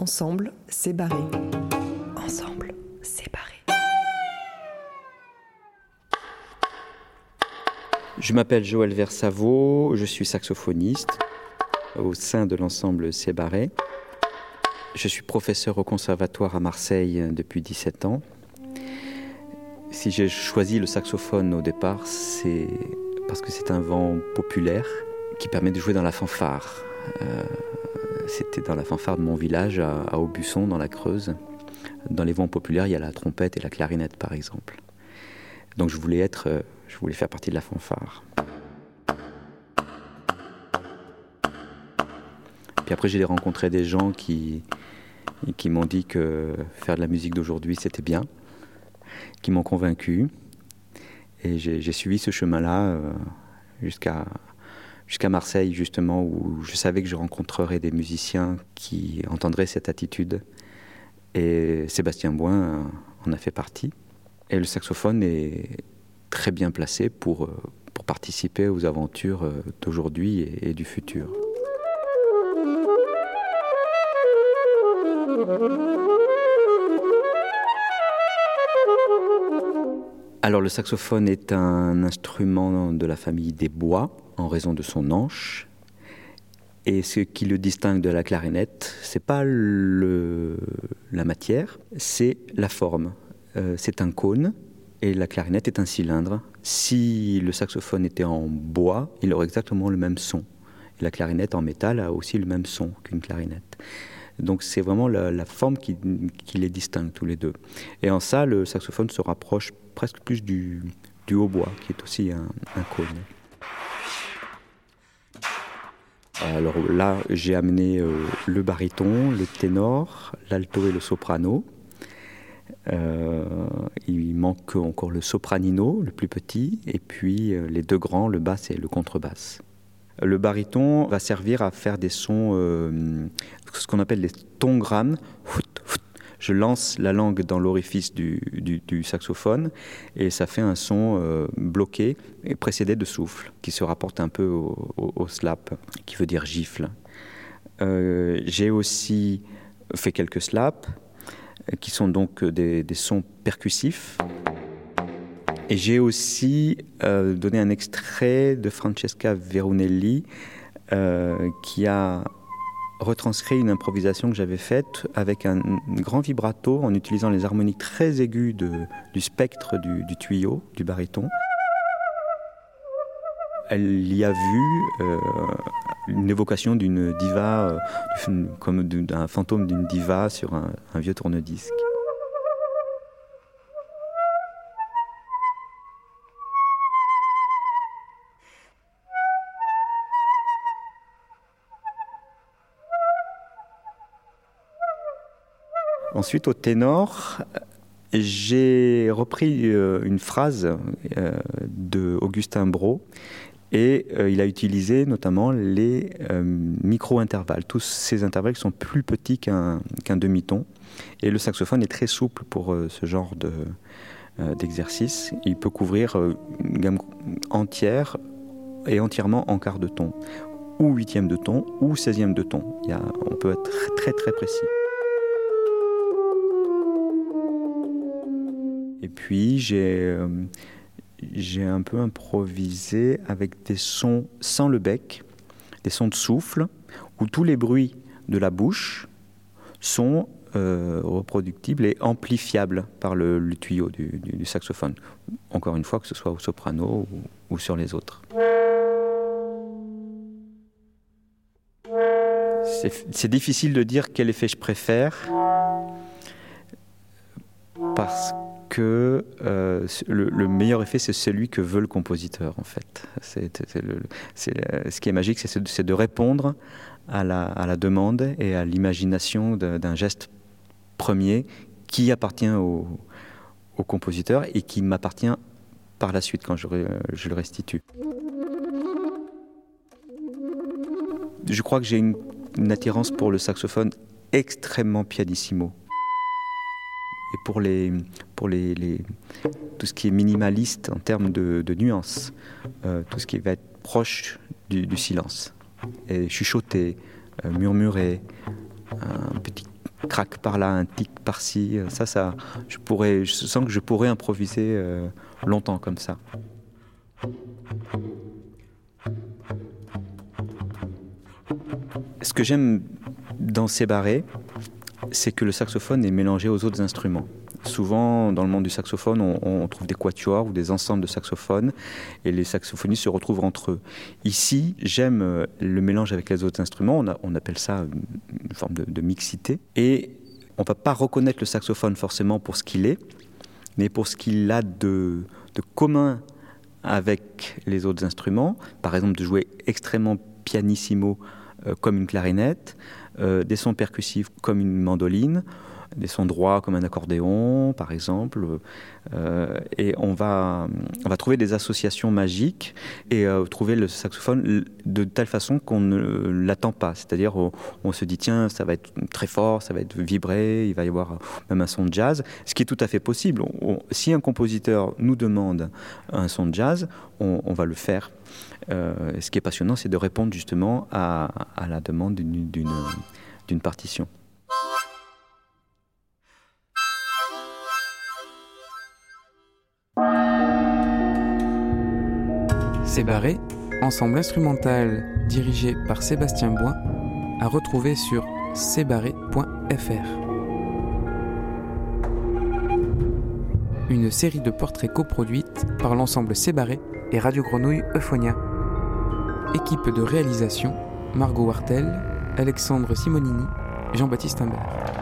Ensemble, c'est barré. Ensemble, c'est barré. Je m'appelle Joël Versavo, je suis saxophoniste au sein de l'ensemble C'est barré. Je suis professeur au conservatoire à Marseille depuis 17 ans. Si j'ai choisi le saxophone au départ, c'est parce que c'est un vent populaire qui permet de jouer dans la fanfare. Euh, c'était dans la fanfare de mon village à, Aubusson, dans la Creuse. Dans les vents populaires, il y a la trompette et la clarinette, par exemple. Donc je voulais être, euh, je voulais faire partie de la fanfare. Puis après, j'ai rencontré des gens qui, qui m'ont dit que faire de la musique d'aujourd'hui, c'était bien, qui m'ont convaincu. Et j'ai suivi ce chemin-là euh, jusqu'à jusqu'à Marseille, justement, où je savais que je rencontrerais des musiciens qui entendraient cette attitude. Et Sébastien Boin en a fait partie. Et le saxophone est très bien placé pour, euh, pour participer aux aventures euh, d'aujourd'hui et, du futur. Alors le saxophone est un instrument de la famille des bois en raison de son anche. Et ce qui le distingue de la clarinette, c'est pas la matière, c'est la forme. Euh, c'est un cône et la clarinette est un cylindre. Si le saxophone était en bois, il aurait exactement le même son. Et la clarinette en métal a aussi le même son qu'une clarinette. Donc c'est vraiment la, forme qui, les distingue tous les deux. Et en ça, le saxophone se rapproche presque plus du, hautbois, qui est aussi un cône. Alors là, j'ai amené euh, le baryton, le ténor, l'alto et le soprano. Euh, il manque encore le sopranino, le plus petit, et puis euh, les deux grands, le basse et le contrebasse. Le baryton va servir à faire des sons, ce qu'on appelle des tongrammes, je lance la langue dans l'orifice du, saxophone et ça fait un son euh, bloqué et précédé de souffle qui se rapporte un peu au, slap, qui veut dire gifle. Euh, j'ai aussi fait quelques slaps qui sont donc des, sons percussifs. Et j'ai aussi euh, donné un extrait de Francesca Verunelli qui a retranscrit une improvisation que j'avais faite avec un, grand vibrato en utilisant les harmoniques très aiguës du spectre du, tuyau, du baryton. Elle y a vu euh, une évocation d'une diva, euh, comme d'un fantôme d'une diva sur un, un vieux tourne-disque. Ensuite, au ténor, j'ai repris euh, une phrase euh, de Augustin Brault et euh, il a utilisé notamment les micro-intervalles, tous ces intervalles qui sont plus petits qu'un demi-ton. Et le saxophone est très souple pour ce genre d'exercice. il peut couvrir une gamme entière et entièrement en quart de ton, ou huitième de ton, ou seizième de ton. On peut être très très précis. Et puis j'ai euh, j'ai un peu improvisé avec des sons sans le bec, des sons de souffle, où tous les bruits de la bouche sont euh, reproductibles et amplifiables par le, tuyau du, saxophone. Encore une fois, que ce soit au soprano ou, ou sur les autres. C'est difficile de dire quel effet je préfère parce que euh, le, meilleur effet, c'est celui que veut le compositeur, en fait. C'est, ce qui est magique, c'est, de répondre à la, demande et à l'imagination d'un geste premier qui appartient au, compositeur et qui m'appartient par la suite quand je, je le restitue. Je crois que j'ai une attirance pour le saxophone extrêmement pianissimo. Et pour, les, pour les, tout ce qui est minimaliste en termes de, de nuances, euh, tout ce qui va être proche du, silence, et chuchoter, euh, murmurer, un petit craque par là, un tic par-ci. Ça, ça, je pourrais, je sens que je pourrais improviser longtemps comme ça. Ce que j'aime dans ces barrés, c'est que le saxophone est mélangé aux autres instruments. Souvent, dans le monde du saxophone, on, trouve des quatuors ou des ensembles de saxophones et les saxophonistes se retrouvent entre eux. Ici, j'aime euh, le mélange avec les autres instruments. On, appelle ça une forme de, mixité. Et on ne va pas reconnaître le saxophone forcément pour ce qu'il est, mais pour ce qu'il a de, commun avec les autres instruments. Par exemple, de jouer extrêmement pianissimo euh, comme une clarinette, des sons percussifs comme une mandoline, des sons droits comme un accordéon, par exemple. Euh, et on va, on va trouver des associations magiques et trouver le saxophone de telle façon qu'on ne l'attend pas. C'est-à-dire, on, se dit, tiens, ça va être très fort, ça va être vibré, il va y avoir même un son de jazz, ce qui est tout à fait possible. si un compositeur nous demande un son de jazz, on va le faire euh, ce qui est passionnant, c'est de répondre justement à, la demande d'une partition. C'est ensemble instrumental dirigé par Sébastien Boin, à retrouver sur cbarré.fr. Une série de portraits coproduites par l'ensemble Cébarré et Radio Grenouille Euphonia. Équipe de réalisation Margot Wartel, Alexandre Simonini, Jean-Baptiste Imbert.